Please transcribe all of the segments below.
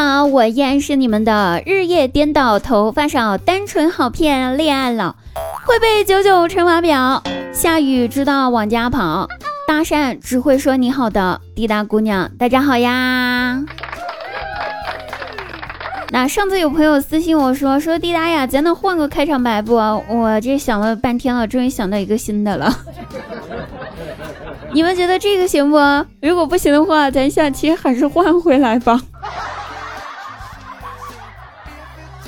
好，我依然是你们的日夜颠倒、头发少、单纯好骗、恋爱脑、会背九九乘法表、下雨知道往家跑、搭讪只会说你好的滴答姑娘。大家好呀！那上次有朋友私信我说说滴答呀，咱能换个开场白不？我这想了半天了，终于想到一个新的了。你们觉得这个行不？如果不行的话，咱下期还是换回来吧。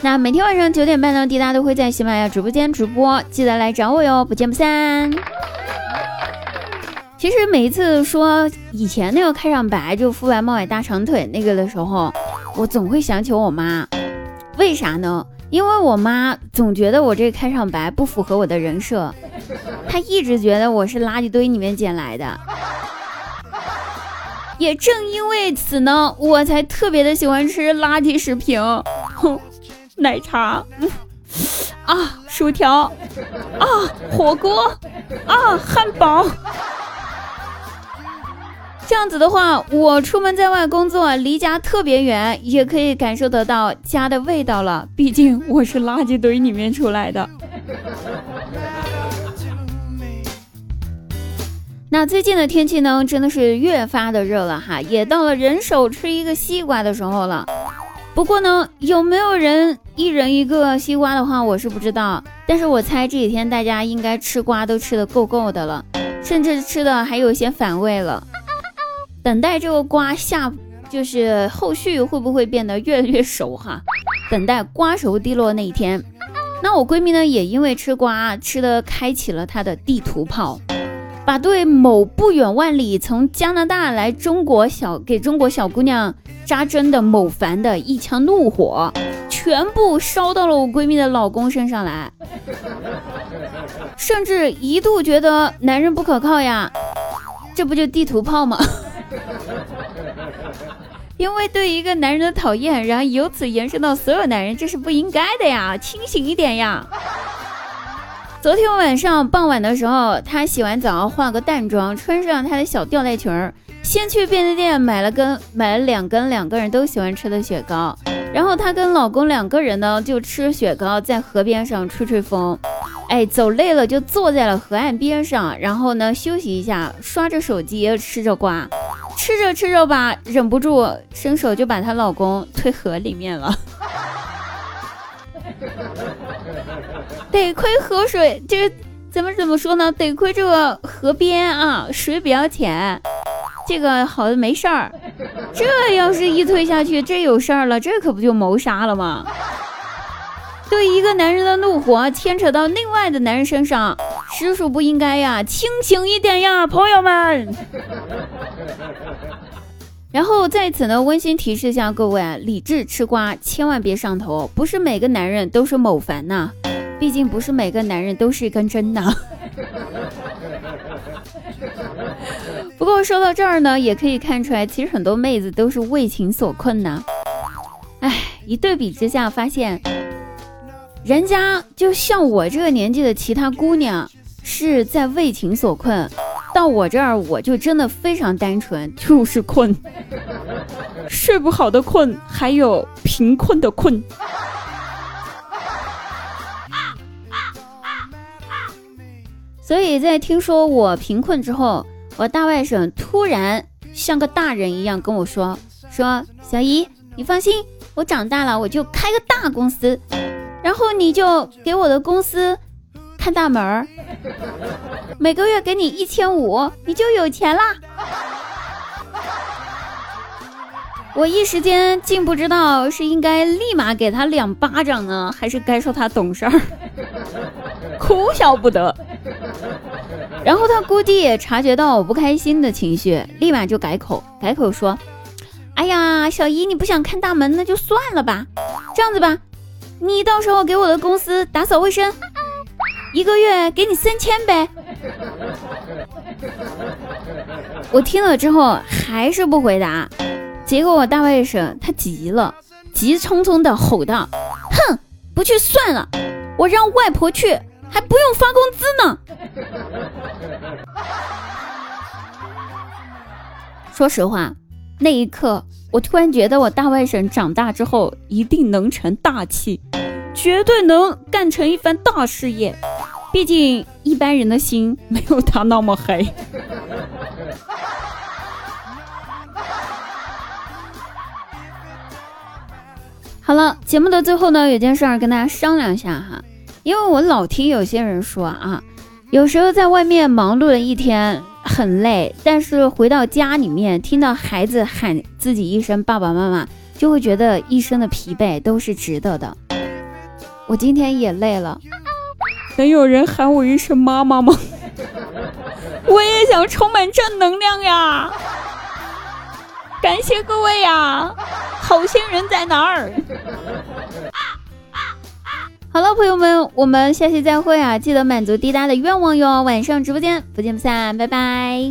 那每天晚上九点半呢，滴答都会在喜马拉雅直播间直播，记得来找我哟，不见不散。其实每一次说以前那个开场白，就肤白貌美大长腿那个的时候，我总会想起我妈。为啥呢？因为我妈总觉得我这个开场白不符合我的人设，她一直觉得我是垃圾堆里面捡来的。也正因为此呢，我才特别的喜欢吃垃圾食品。哼。奶茶，啊，薯条，啊，火锅，啊，汉堡。这样子的话，我出门在外工作，离家特别远，也可以感受得到家的味道了。毕竟我是垃圾堆里面出来的。那最近的天气呢，真的是越发的热了哈，也到了人手吃一个西瓜的时候了。不过呢，有没有人一人一个西瓜的话，我是不知道。但是我猜这几天大家应该吃瓜都吃的够够的了，甚至吃的还有些反胃了。等待这个瓜下，就是后续会不会变得越来越熟哈？等待瓜熟蒂落那一天。那我闺蜜呢，也因为吃瓜吃的开启了她的地图炮。把对某不远万里从加拿大来中国小给中国小姑娘扎针的某凡的一腔怒火，全部烧到了我闺蜜的老公身上来，甚至一度觉得男人不可靠呀，这不就地图炮吗？因为对一个男人的讨厌，然后由此延伸到所有男人，这是不应该的呀，清醒一点呀。昨天晚上傍晚的时候，她洗完澡，化个淡妆，穿上她的小吊带裙儿，先去便利店买了根买了两根两个人都喜欢吃的雪糕，然后她跟老公两个人呢就吃雪糕，在河边上吹吹风，哎，走累了就坐在了河岸边上，然后呢休息一下，刷着手机吃着瓜，吃着吃着吧，忍不住伸手就把她老公推河里面了。得亏河水，这怎么怎么说呢？得亏这个河边啊，水比较浅，这个好的没事儿。这要是一推下去，这有事儿了，这可不就谋杀了吗？对一个男人的怒火牵扯到另外的男人身上，实属不应该呀！清醒一点呀，朋友们。然后在此呢，温馨提示一下各位啊，理智吃瓜，千万别上头。不是每个男人都是某凡呐，毕竟不是每个男人都是一根针呐。不过说到这儿呢，也可以看出来，其实很多妹子都是为情所困呐。哎，一对比之下，发现人家就像我这个年纪的其他姑娘，是在为情所困。到我这儿，我就真的非常单纯，就是困，睡不好的困，还有贫困的困。所以在听说我贫困之后，我大外甥突然像个大人一样跟我说：“说小姨，你放心，我长大了我就开个大公司，然后你就给我的公司。”看大门儿，每个月给你一千五，你就有钱啦。我一时间竟不知道是应该立马给他两巴掌呢，还是该说他懂事儿，哭笑不得。然后他估计也察觉到我不开心的情绪，立马就改口，改口说：“哎呀，小姨，你不想看大门，那就算了吧。这样子吧，你到时候给我的公司打扫卫生。”一个月给你三千呗！我听了之后还是不回答，结果我大外甥他急了，急匆匆的吼道：“哼，不去算了，我让外婆去，还不用发工资呢。”说实话，那一刻我突然觉得我大外甥长大之后一定能成大器，绝对能干成一番大事业。毕竟一般人的心没有他那么黑。好了，节目的最后呢，有件事儿跟大家商量一下哈，因为我老听有些人说啊，有时候在外面忙碌了一天很累，但是回到家里面听到孩子喊自己一声爸爸妈妈，就会觉得一身的疲惫都是值得的。我今天也累了，能有人喊我一声妈妈吗？我也想充满正能量呀！感谢各位呀！好心人在哪儿？好了，朋友们，我们下期再会啊！记得满足滴答的愿望哟，晚上直播间不见不散，拜拜。